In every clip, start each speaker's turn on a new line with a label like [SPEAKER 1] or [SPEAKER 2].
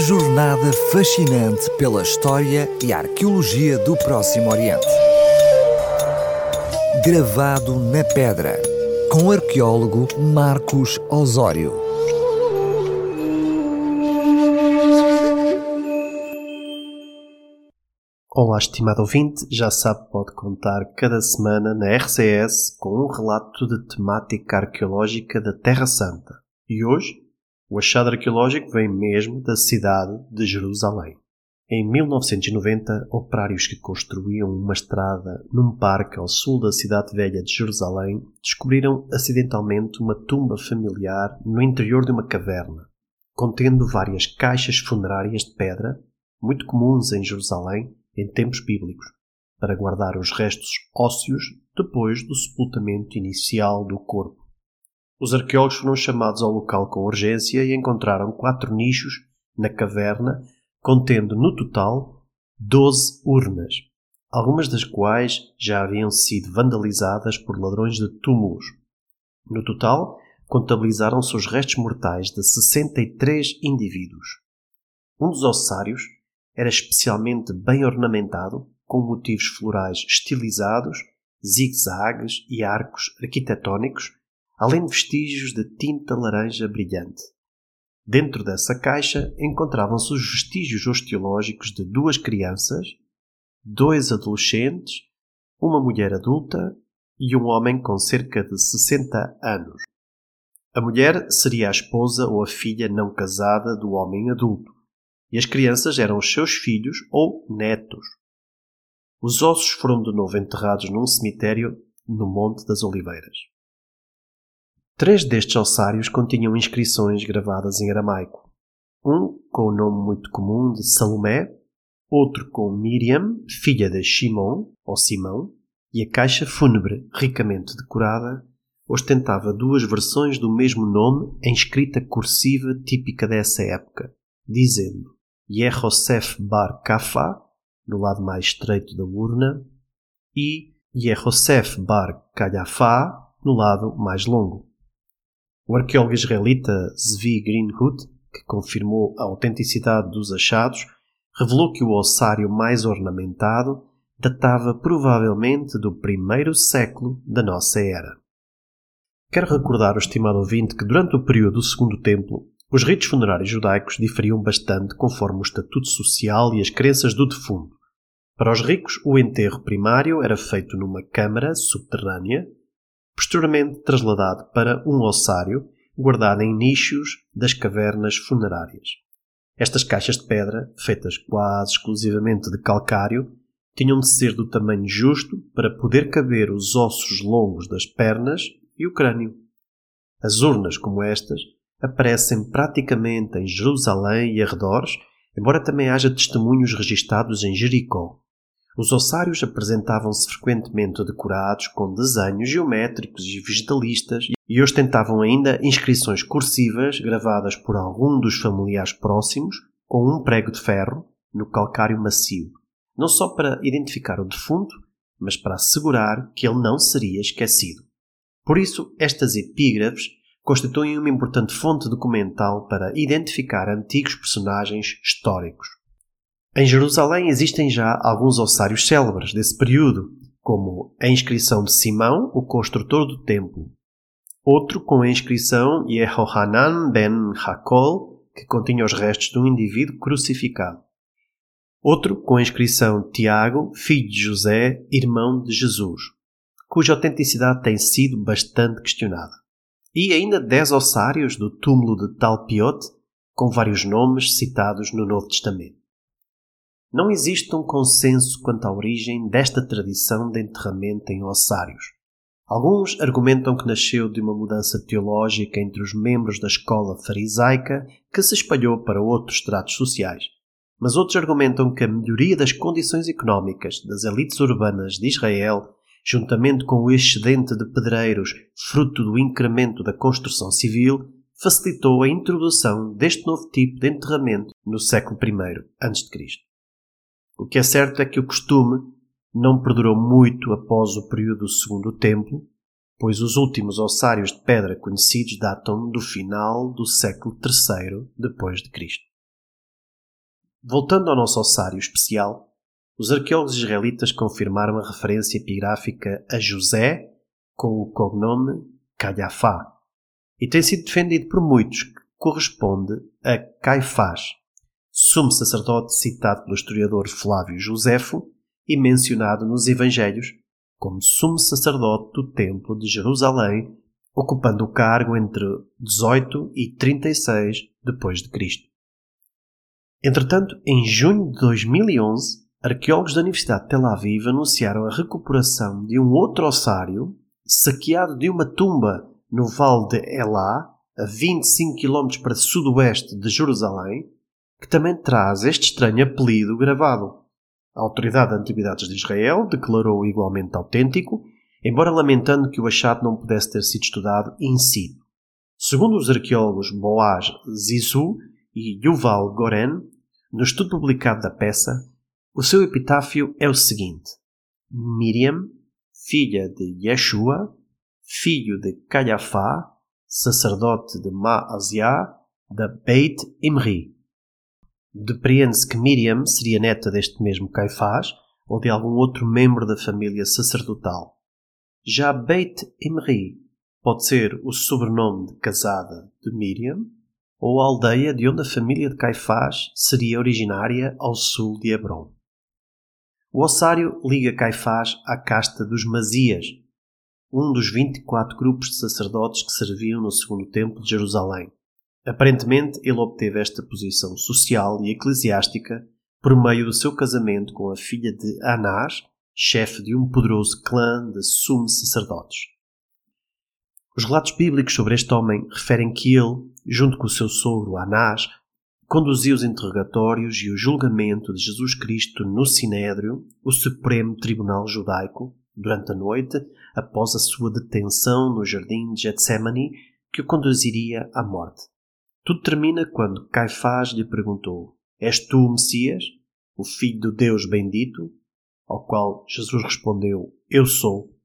[SPEAKER 1] Jornada fascinante pela história e arqueologia do Próximo Oriente. Gravado na pedra, com o arqueólogo Marcos Osório.
[SPEAKER 2] Olá, estimado ouvinte, já sabe pode contar cada semana na RCS com um relato de temática arqueológica da Terra Santa. E hoje o achado arqueológico vem mesmo da cidade de Jerusalém. Em 1990, operários que construíam uma estrada num parque ao sul da cidade velha de Jerusalém descobriram acidentalmente uma tumba familiar no interior de uma caverna, contendo várias caixas funerárias de pedra, muito comuns em Jerusalém em tempos bíblicos, para guardar os restos ósseos depois do sepultamento inicial do corpo. Os arqueólogos foram chamados ao local com urgência e encontraram quatro nichos na caverna, contendo no total 12 urnas, algumas das quais já haviam sido vandalizadas por ladrões de túmulos. No total, contabilizaram-se os restos mortais de 63 indivíduos. Um dos ossários era especialmente bem ornamentado, com motivos florais estilizados, zigue-zagues e arcos arquitetónicos além de vestígios de tinta laranja brilhante. Dentro dessa caixa encontravam-se os vestígios osteológicos de duas crianças, dois adolescentes, uma mulher adulta e um homem com cerca de 60 anos. A mulher seria a esposa ou a filha não casada do homem adulto, e as crianças eram os seus filhos ou netos. Os ossos foram de novo enterrados num cemitério no Monte das Oliveiras. Três destes ossários continham inscrições gravadas em aramaico. Um com o nome muito comum de Salomé, outro com Miriam, filha de Shimon, ou Simão, e a caixa fúnebre, ricamente decorada, ostentava duas versões do mesmo nome em escrita cursiva típica dessa época, dizendo Yehosef Bar Kafa, no lado mais estreito da urna, e Yehosef Bar Kalhafá, no lado mais longo. O arqueólogo israelita Zvi Greenhut, que confirmou a autenticidade dos achados, revelou que o ossário mais ornamentado datava provavelmente do primeiro século da nossa era. Quero recordar o estimado ouvinte que durante o período do Segundo Templo, os ritos funerários judaicos diferiam bastante conforme o estatuto social e as crenças do defunto. Para os ricos, o enterro primário era feito numa câmara subterrânea, posteriormente trasladado para um ossário guardado em nichos das cavernas funerárias. Estas caixas de pedra, feitas quase exclusivamente de calcário, tinham de ser do tamanho justo para poder caber os ossos longos das pernas e o crânio. As urnas como estas aparecem praticamente em Jerusalém e arredores, embora também haja testemunhos registados em Jericó. Os ossários apresentavam-se frequentemente decorados com desenhos geométricos e vegetalistas e ostentavam ainda inscrições cursivas gravadas por algum dos familiares próximos com um prego de ferro no calcário macio, não só para identificar o defunto, mas para assegurar que ele não seria esquecido. Por isso, estas epígrafes constituem uma importante fonte documental para identificar antigos personagens históricos. Em Jerusalém existem já alguns ossários célebres desse período, como a inscrição de Simão, o construtor do templo. Outro com a inscrição Yehohanan ben Hakol, que continha os restos de um indivíduo crucificado. Outro com a inscrição Tiago, filho de José, irmão de Jesus, cuja autenticidade tem sido bastante questionada. E ainda dez ossários do túmulo de Talpiot, com vários nomes citados no Novo Testamento. Não existe um consenso quanto à origem desta tradição de enterramento em ossários. Alguns argumentam que nasceu de uma mudança teológica entre os membros da escola farisaica que se espalhou para outros estratos sociais. Mas outros argumentam que a melhoria das condições económicas das elites urbanas de Israel, juntamente com o excedente de pedreiros fruto do incremento da construção civil, facilitou a introdução deste novo tipo de enterramento no século I a.C. O que é certo é que o costume não perdurou muito após o período do Segundo Templo, pois os últimos ossários de pedra conhecidos datam do final do século III depois de Cristo. Voltando ao nosso ossário especial, os arqueólogos israelitas confirmaram a referência epigráfica a José com o cognome Calhafá, e tem sido defendido por muitos que corresponde a Caifás, sumo sacerdote citado pelo historiador Flávio Josefo e mencionado nos Evangelhos como sumo sacerdote do Templo de Jerusalém, ocupando o cargo entre 18 e 36 depois de Cristo. Entretanto, em junho de 2011, arqueólogos da Universidade de Tel Aviv anunciaram a recuperação de um outro ossário saqueado de uma tumba no Vale de Elá, a 25 km para sudoeste de Jerusalém, que também traz este estranho apelido gravado. A Autoridade de Antiguidades de Israel declarou igualmente autêntico, embora lamentando que o achado não pudesse ter sido estudado in situ. Segundo os arqueólogos Boaz Zizou e Yuval Goren, no estudo publicado da peça, o seu epitáfio é o seguinte: Miriam, filha de Yeshua, filho de Calhafá, sacerdote de Maaziá, da Beit Imri. Depreende-se que Miriam seria neta deste mesmo Caifás ou de algum outro membro da família sacerdotal. Já Beit Imri pode ser o sobrenome de casada de Miriam ou a aldeia de onde a família de Caifás seria originária ao sul de Hebron. O ossário liga Caifás à casta dos Mazias, um dos 24 grupos de sacerdotes que serviam no segundo templo de Jerusalém. Aparentemente, ele obteve esta posição social e eclesiástica por meio do seu casamento com a filha de Anás, chefe de um poderoso clã de sumos sacerdotes. Os relatos bíblicos sobre este homem referem que ele, junto com o seu sogro Anás, conduziu os interrogatórios e o julgamento de Jesus Cristo no Sinédrio, o Supremo Tribunal Judaico, durante a noite, após a sua detenção no jardim de Getsemane, que o conduziria à morte. Tudo termina quando Caifás lhe perguntou: És tu o Messias, o Filho do Deus bendito? Ao qual Jesus respondeu: Eu sou.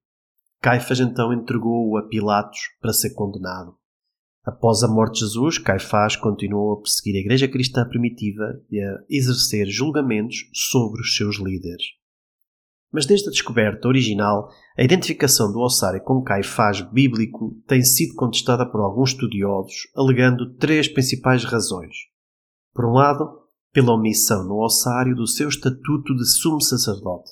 [SPEAKER 2] Caifás então entregou-o a Pilatos para ser condenado. Após a morte de Jesus, Caifás continuou a perseguir a Igreja Cristã primitiva e a exercer julgamentos sobre os seus líderes. Mas desde a descoberta original, a identificação do ossário com Caifás bíblico tem sido contestada por alguns estudiosos, alegando três principais razões. Por um lado, pela omissão no ossário do seu estatuto de sumo sacerdote.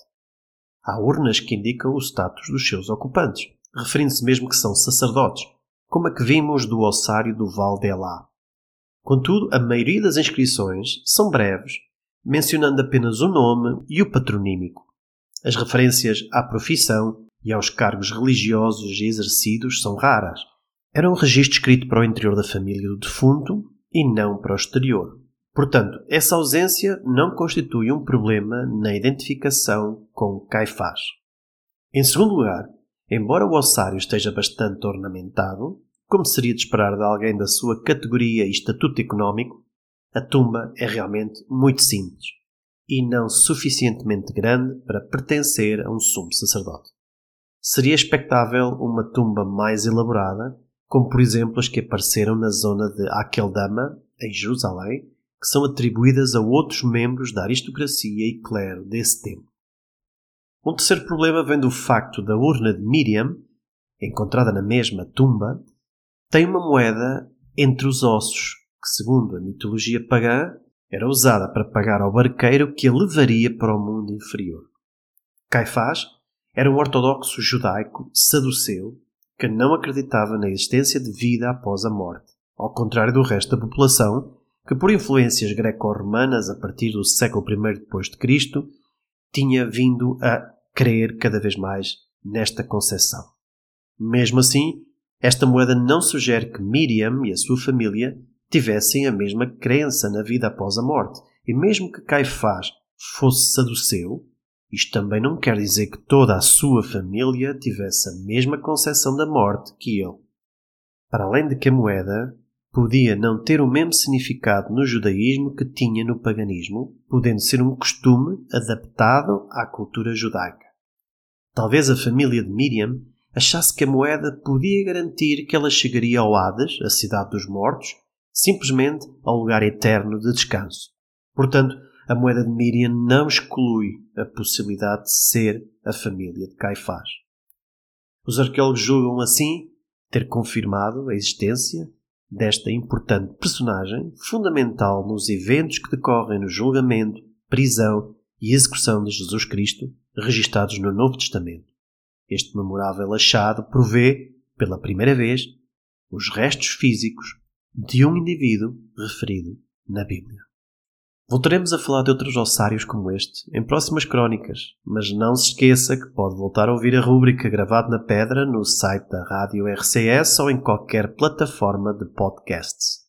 [SPEAKER 2] Há urnas que indicam o status dos seus ocupantes, referindo-se mesmo que são sacerdotes, como a que vimos do ossário do Val de Elá. Contudo, a maioria das inscrições são breves, mencionando apenas o nome e o patronímico. As referências à profissão e aos cargos religiosos exercidos são raras. Era um registro escrito para o interior da família do defunto e não para o exterior. Portanto, essa ausência não constitui um problema na identificação com Caifás. Em segundo lugar, embora o ossário esteja bastante ornamentado, como seria de esperar de alguém da sua categoria e estatuto económico, a tumba é realmente muito simples e não suficientemente grande para pertencer a um sumo sacerdote. Seria expectável uma tumba mais elaborada, como por exemplo as que apareceram na zona de Akeldama, em Jerusalém, que são atribuídas a outros membros da aristocracia e clero desse tempo. Um terceiro problema vem do facto da urna de Miriam, encontrada na mesma tumba, tem uma moeda entre os ossos, que, segundo a mitologia pagã, era usada para pagar ao barqueiro que a levaria para o mundo inferior. Caifás era um ortodoxo judaico saduceu que não acreditava na existência de vida após a morte, ao contrário do resto da população, que por influências greco-romanas a partir do século I depois de Cristo tinha vindo a crer cada vez mais nesta concepção. Mesmo assim, esta moeda não sugere que Miriam e a sua família tivessem a mesma crença na vida após a morte. E mesmo que Caifás fosse saduceu, isto também não quer dizer que toda a sua família tivesse a mesma concepção da morte que ele. Para além de que a moeda podia não ter o mesmo significado no judaísmo que tinha no paganismo, podendo ser um costume adaptado à cultura judaica. Talvez a família de Miriam achasse que a moeda podia garantir que ela chegaria ao Hades, a cidade dos mortos, simplesmente ao lugar eterno de descanso. Portanto, a moeda de Miriam não exclui a possibilidade de ser a família de Caifás. Os arqueólogos julgam assim ter confirmado a existência desta importante personagem fundamental nos eventos que decorrem no julgamento, prisão e execução de Jesus Cristo registados no Novo Testamento. Este memorável achado provê, pela primeira vez, os restos físicos de um indivíduo referido na Bíblia. Voltaremos a falar de outros ossários como este em próximas crónicas, mas não se esqueça que pode voltar a ouvir a rúbrica Gravado na Pedra no site da Rádio RCS ou em qualquer plataforma de podcasts.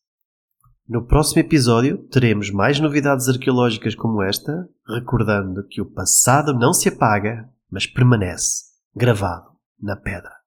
[SPEAKER 2] No próximo episódio teremos mais novidades arqueológicas como esta, recordando que o passado não se apaga, mas permanece gravado na pedra.